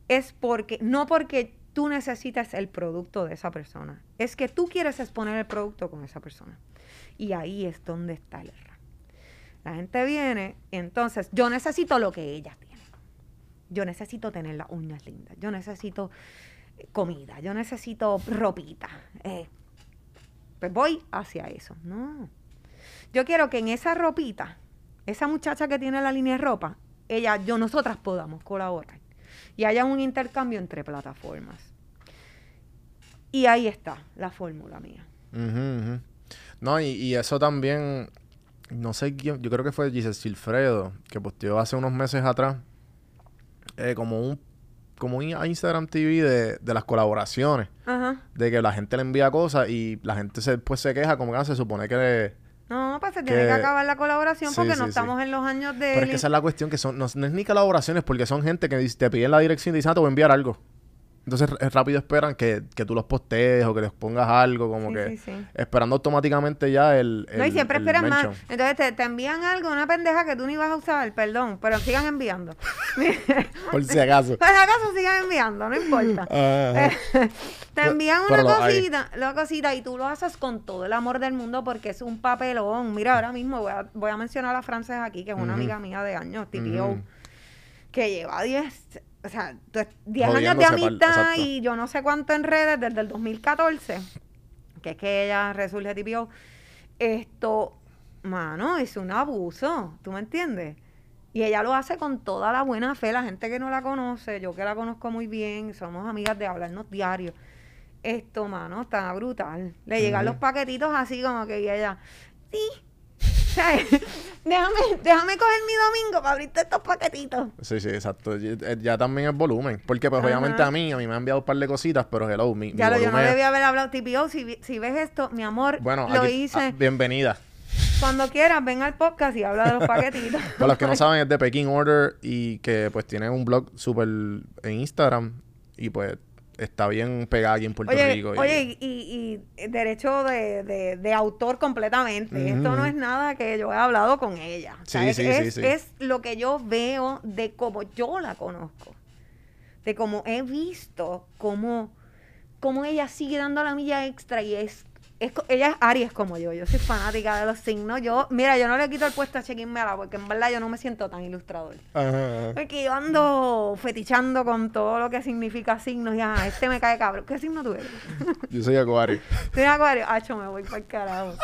es porque, no porque tú necesitas el producto de esa persona, es que tú quieres exponer el producto con esa persona. Y ahí es donde está el error. La gente viene, entonces yo necesito lo que ellas tienen. yo necesito tener las uñas lindas, yo necesito comida, yo necesito ropita. eh, pues voy hacia eso. No. Yo quiero que en esa ropita, esa muchacha que tiene la línea de ropa, ella, yo, nosotras podamos colaborar y haya un intercambio entre plataformas. Y ahí está la fórmula mía. No, y, y eso también, no sé quién, yo creo que fue Giselle Silfredo, que posteó hace unos meses atrás, eh, como un como un Instagram TV de, de las colaboraciones, Ajá. de que la gente le envía cosas y la gente se, pues se queja, como que ah, se supone que... le- No, pues se tiene Que- que acabar la colaboración Sí, porque sí, no sí. estamos en los años de... Pero es que esa es la cuestión, que son, no, no es ni colaboraciones, porque son gente que te piden la dirección y dicen, ah, te voy a enviar algo. Entonces rápido esperan que, que tú los postees o que les pongas algo, como Sí, que sí, sí. esperando automáticamente ya el... No, y el- siempre el esperan más. Entonces te, te envían algo, una pendeja que tú ni vas a usar, perdón, pero sigan enviando. Por si acaso. Por si acaso sigan enviando, no importa. Te envían una cosita, una cosita y tú lo haces con todo el amor del mundo porque es un papelón. Mira, ahora mismo voy a, voy a mencionar a Frances aquí, que es una amiga mía de años, TPO, que lleva 10, o sea, tu- 10 años de pal- amistad y yo no sé cuánto en redes desde el 2014, que es que ella resurge TPO. Esto, mano, es un abuso, ¿tú me entiendes? Y ella lo hace con toda la buena fe, la gente que no la conoce, yo que la conozco muy bien, somos amigas de hablarnos diario. Esto, mano, está brutal. Le llegan los paquetitos así como que y ella, sí, ¿sabes? déjame, déjame coger mi domingo para abrirte estos paquetitos. Sí, sí, exacto. Eh, Ya también es volumen. Porque, pues, Ajá. obviamente a mí, a mí me han enviado un par de cositas, pero hello, mi, mi Ya lo, yo no volumen- debía haber hablado TPO. Si, si ves esto, mi amor, Bueno, lo aquí- hice. ah, bienvenida. Cuando quieras, ven al podcast y habla de los paquetitos. Para los que no saben, es de Peking Order y que, pues, tiene un blog súper en Instagram y, pues, está bien pegada aquí en Puerto Oye, Rico. y- oye, y, derecho de, de- de autor completamente. Esto no es nada que yo he hablado con ella. Sí, sí, es- sí, sí. es lo que yo veo de cómo yo la conozco. De cómo he visto cómo, cómo ella sigue dando la milla extra y es, es ella es Aries como yo. Yo soy fanática de los signos. Yo, mira, yo no le quito el puesto a Chequín Mela porque en verdad yo no me siento tan ilustrador. Ajá. Porque yo ando fetichando con todo lo que significa signos. Ya, este me cae cabrón. ¿Qué signo tú eres? Yo soy acuario. ¿Tú eres acuario? Hacho, me voy para el carajo.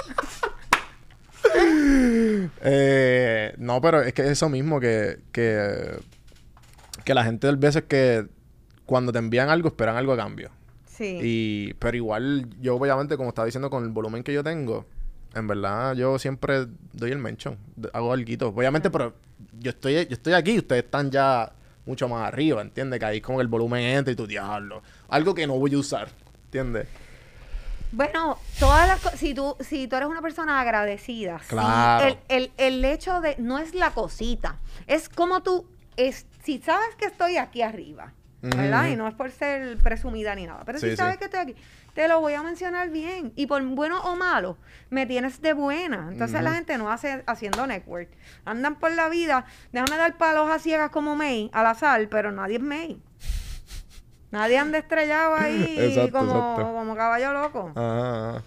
Eh, no, pero es que eso mismo que, que, que la gente a veces que cuando te envían algo esperan algo a cambio. Sí. Y, pero igual, yo obviamente, como estaba diciendo, con el volumen que yo tengo, en verdad, yo siempre doy el mention. Hago algo. Obviamente, pero yo estoy, yo estoy aquí, ustedes están ya mucho más arriba, ¿entiendes? Que ahí como el volumen entra y tu diablo. Algo que no voy a usar, ¿entiendes? Bueno, todas las cosas, si tú, si tú eres una persona agradecida, sí, el, el, el hecho de, no es la cosita, es como tú, es, si sabes que estoy aquí arriba, ¿verdad? Y no es por ser presumida ni nada, pero Sí, si sabes sí. que estoy aquí, te lo voy a mencionar bien. Y por bueno o malo, me tienes de buena. Entonces la gente no hace haciendo network. Andan por la vida, déjame dar palos a ciegas como May, al azar, pero nadie es May. Nadie anda estrellado ahí Exacto, como, exacto. como caballo loco. Ajá, ajá.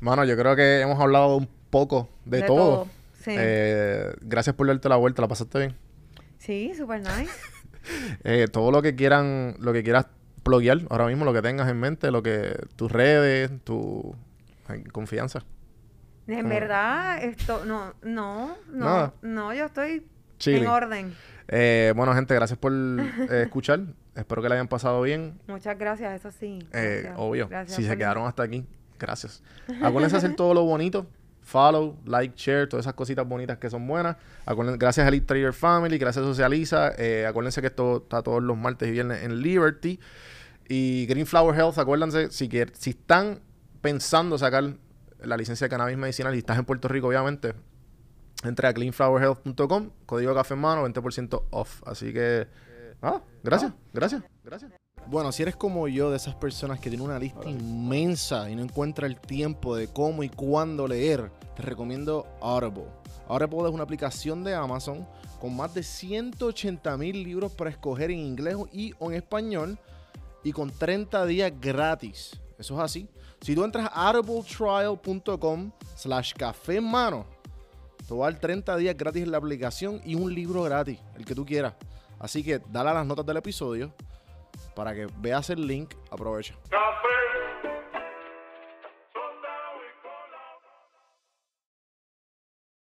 Mano, yo creo que hemos hablado un poco de, De todo. todo, sí. Eh, gracias por darte la vuelta, la pasaste bien. Sí, super nice. Eh, todo lo que quieran, lo que quieras pluguear ahora mismo, lo que tengas en mente, lo que tus redes, tu confianza. En verdad, esto, no, no, no, Nada. no, yo estoy Chilling. en orden. Eh, bueno, gente, gracias por eh, escuchar. Espero que la hayan pasado bien. Muchas gracias, eso sí. Eh, obvio, Gracias si se quedaron hasta aquí, gracias. Acuérdense de hacer todo lo bonito. Follow, like, share, todas esas cositas bonitas que son buenas. Acuérdense, gracias a Elite Trader Family, gracias a Socializa. Eh, acuérdense que esto está todos los martes y viernes en Liberty. Y Green Flower Health, acuérdense, si, si están pensando sacar la licencia de cannabis medicinal y estás en Puerto Rico, obviamente, entre a cleanflowerhealth.com, código café en mano, 20% off. Así que, ah, gracias, gracias, gracias. Bueno, si eres como yo, de esas personas que tienen una lista inmensa y no encuentra el tiempo de cómo y cuándo leer, te recomiendo Audible. Audible es una aplicación de Amazon con más de 180 mil libros para escoger en inglés y o en español y con 30 días gratis. Eso es así. Si tú entras a audibletrial.com slash café en mano, te va a dar 30 días gratis en la aplicación y un libro gratis, el que tú quieras. Así que dale a las notas del episodio para que veas el link. Aprovecha.